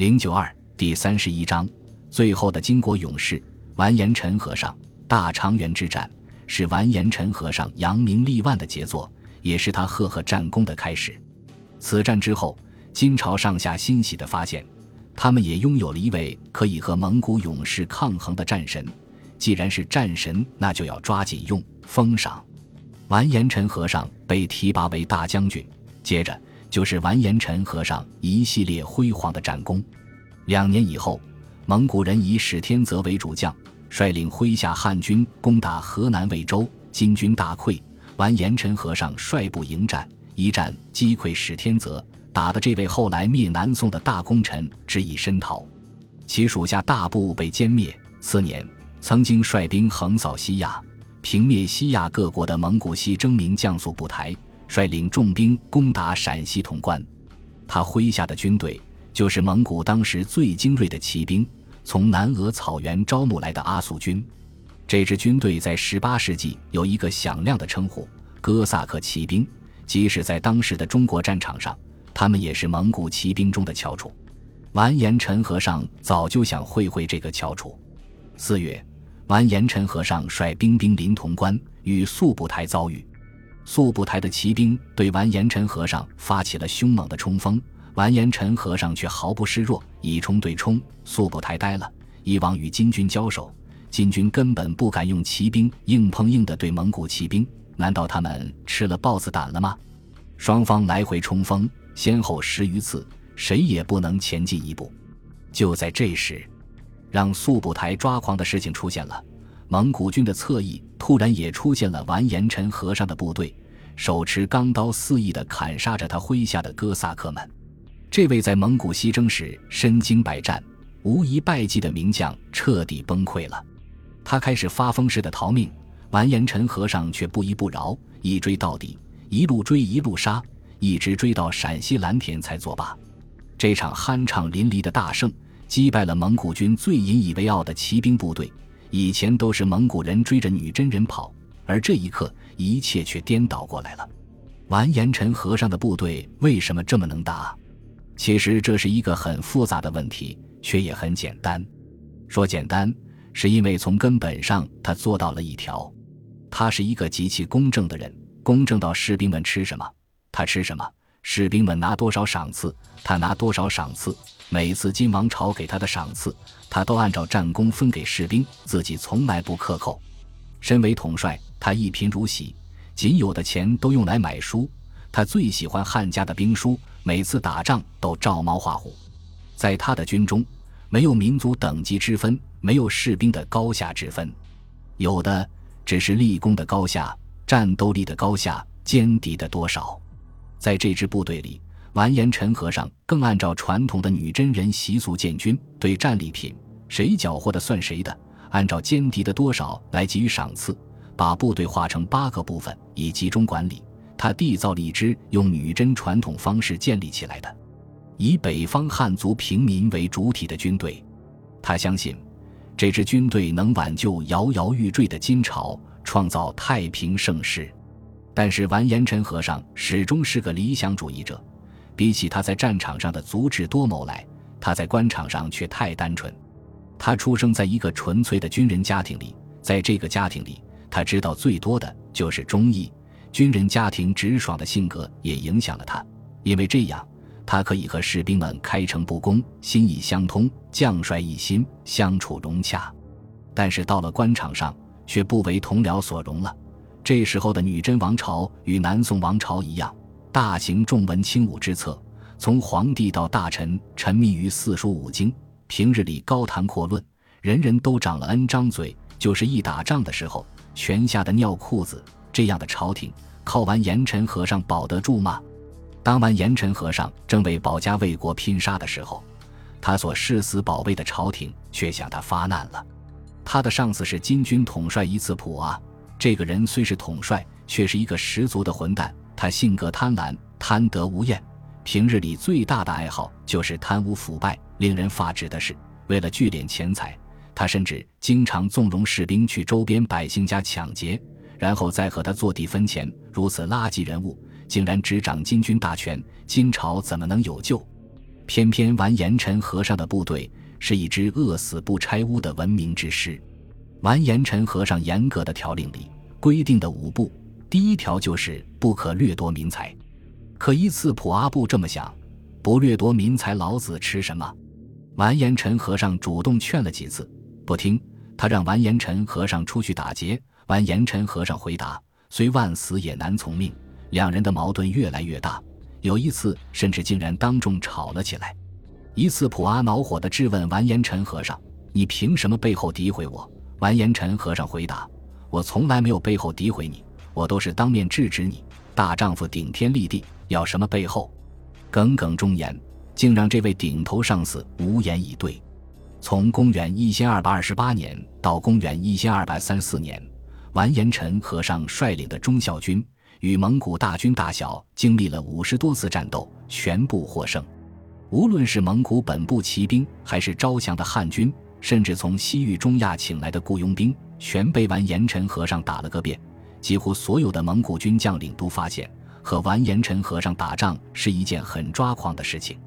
零九二第三十一章，最后的金国勇士完颜陈和尚大长垣之战是完颜陈和尚扬名立万的杰作，也是他赫赫战功的开始。此战之后，金朝上下欣喜地发现，他们也拥有了一位可以和蒙古勇士抗衡的战神。既然是战神，那就要抓紧用封赏。完颜陈和尚被提拔为大将军，接着就是完颜陈和尚一系列辉煌的战功。两年以后，蒙古人以史天泽为主将，率领麾下汉军攻打河南魏州，金军大溃。完颜陈和尚率部迎战，一战击溃史天泽，打得这位后来灭南宋的大功臣只以身逃，其属下大部被歼灭。次年。曾经率兵横扫西亚，平灭西亚各国的蒙古西征名将速不台，率领重兵攻打陕西潼关。他麾下的军队就是蒙古当时最精锐的骑兵，从南俄草原招募来的阿速军。这支军队在18世纪有一个响亮的称呼——哥萨克骑兵。即使在当时的中国战场上，他们也是蒙古骑兵中的翘楚。完颜陈和尚早就想会会这个翘楚。四月。完颜陈和尚率兵兵临潼关，与速不台遭遇。速不台的骑兵对完颜陈和尚发起了凶猛的冲锋，完颜陈和尚却毫不示弱，以冲对冲。速不台呆了，以往与金军交手，金军根本不敢用骑兵硬碰硬的对蒙古骑兵，难道他们吃了豹子胆了吗？双方来回冲锋，先后十余次，谁也不能前进一步。就在这时。让速不台抓狂的事情出现了，蒙古军的侧翼突然也出现了完颜陈和尚的部队，手持钢刀肆意地砍杀着他麾下的哥萨克们。这位在蒙古西征时身经百战、无一败绩的名将彻底崩溃了，他开始发疯似的逃命，完颜陈和尚却不依不饶，一追到底，一路追一路杀，一直追到陕西蓝田才作罢。这场酣畅淋漓的大胜。击败了蒙古军最引以为傲的骑兵部队。以前都是蒙古人追着女真人跑，而这一刻一切却颠倒过来了。完颜陈和尚的部队为什么这么能打？其实这是一个很复杂的问题，却也很简单。说简单，是因为从根本上他做到了一条：他是一个极其公正的人，公正到士兵们吃什么，他吃什么；士兵们拿多少赏赐，他拿多少赏赐。每次金王朝给他的赏赐，他都按照战功分给士兵，自己从来不克扣。身为统帅，他一贫如洗，仅有的钱都用来买书。他最喜欢汉家的兵书，每次打仗都照猫画虎。在他的军中，没有民族等级之分，没有士兵的高下之分，有的只是立功的高下、战斗力的高下、歼敌的多少。在这支部队里。完颜陈和尚更按照传统的女真人习俗建军，对战利品谁缴获的算谁的，按照歼敌的多少来给予赏赐，把部队划成八个部分以集中管理。他缔造了一支用女真传统方式建立起来的，以北方汉族平民为主体的军队。他相信，这支军队能挽救摇摇欲坠的金朝，创造太平盛世。但是完颜陈和尚始终是个理想主义者。比起他在战场上的足智多谋来，他在官场上却太单纯。他出生在一个纯粹的军人家庭里，在这个家庭里，他知道最多的就是忠义。军人家庭直爽的性格也影响了他，因为这样，他可以和士兵们开诚布公，心意相通，将帅一心，相处融洽。但是到了官场上，却不为同僚所容了。这时候的女真王朝与南宋王朝一样。大行重文轻武之策，从皇帝到大臣沉迷于四书五经，平日里高谈阔论，人人都长了 N 张嘴，就是一打仗的时候，全吓得尿裤子。这样的朝廷，靠完严尘和尚保得住吗？当完严尘和尚正为保家卫国拼杀的时候，他所誓死保卫的朝廷却向他发难了。他的上司是金军统帅伊次普啊，这个人虽是统帅，却是一个十足的混蛋。他性格贪婪，贪得无厌，平日里最大的爱好就是贪污腐败。令人发指的是，为了聚敛钱财，他甚至经常纵容士兵去周边百姓家抢劫，然后再和他坐地分钱。如此垃圾人物，竟然执掌金军大权，金朝怎么能有救？偏偏完颜陈和尚的部队是一支饿死不拆屋的文明之师。完颜陈和尚严格的条令里规定的五步，第一条就是不可掠夺民财。可一次普阿布这么想，不掠夺民财，老子吃什么？完颜陈和尚主动劝了几次，不听。他让完颜陈和尚出去打劫。完颜陈和尚回答：“虽万死也难从命。”两人的矛盾越来越大。有一次，甚至竟然当众吵了起来。一次，普阿恼火地质问完颜陈和尚：“你凭什么背后诋毁我？”完颜陈和尚回答：“我从来没有背后诋毁你，我都是当面制止你。大丈夫顶天立地，要什么背后？”耿耿忠言，竟让这位顶头上司无言以对。从公元一千二百二十八年到公元一千二百三十四年，完颜陈和尚率领的忠孝军。与蒙古大军大小经历了五十多次战斗，全部获胜。无论是蒙古本部骑兵，还是招降的汉军，甚至从西域中亚请来的雇佣兵，全被完颜陈和尚打了个遍。几乎所有的蒙古军将领都发现，和完颜陈和尚打仗是一件很抓狂的事情。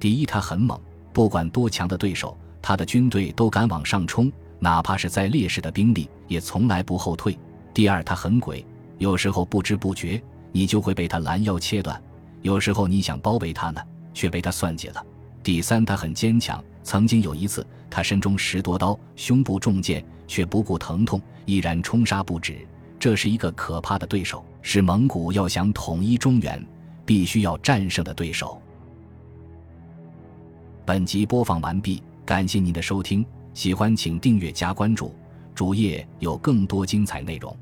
第一，他很猛，不管多强的对手，他的军队都敢往上冲，哪怕是在劣势的兵力，也从来不后退。第二，他很鬼。有时候不知不觉，你就会被他拦腰切断；有时候你想包围他呢，却被他算计了。第三，他很坚强。曾经有一次，他身中十多刀，胸部中箭，却不顾疼痛，依然冲杀不止。这是一个可怕的对手，是蒙古要想统一中原，必须要战胜的对手。本集播放完毕，感谢您的收听，喜欢请订阅加关注，主页有更多精彩内容。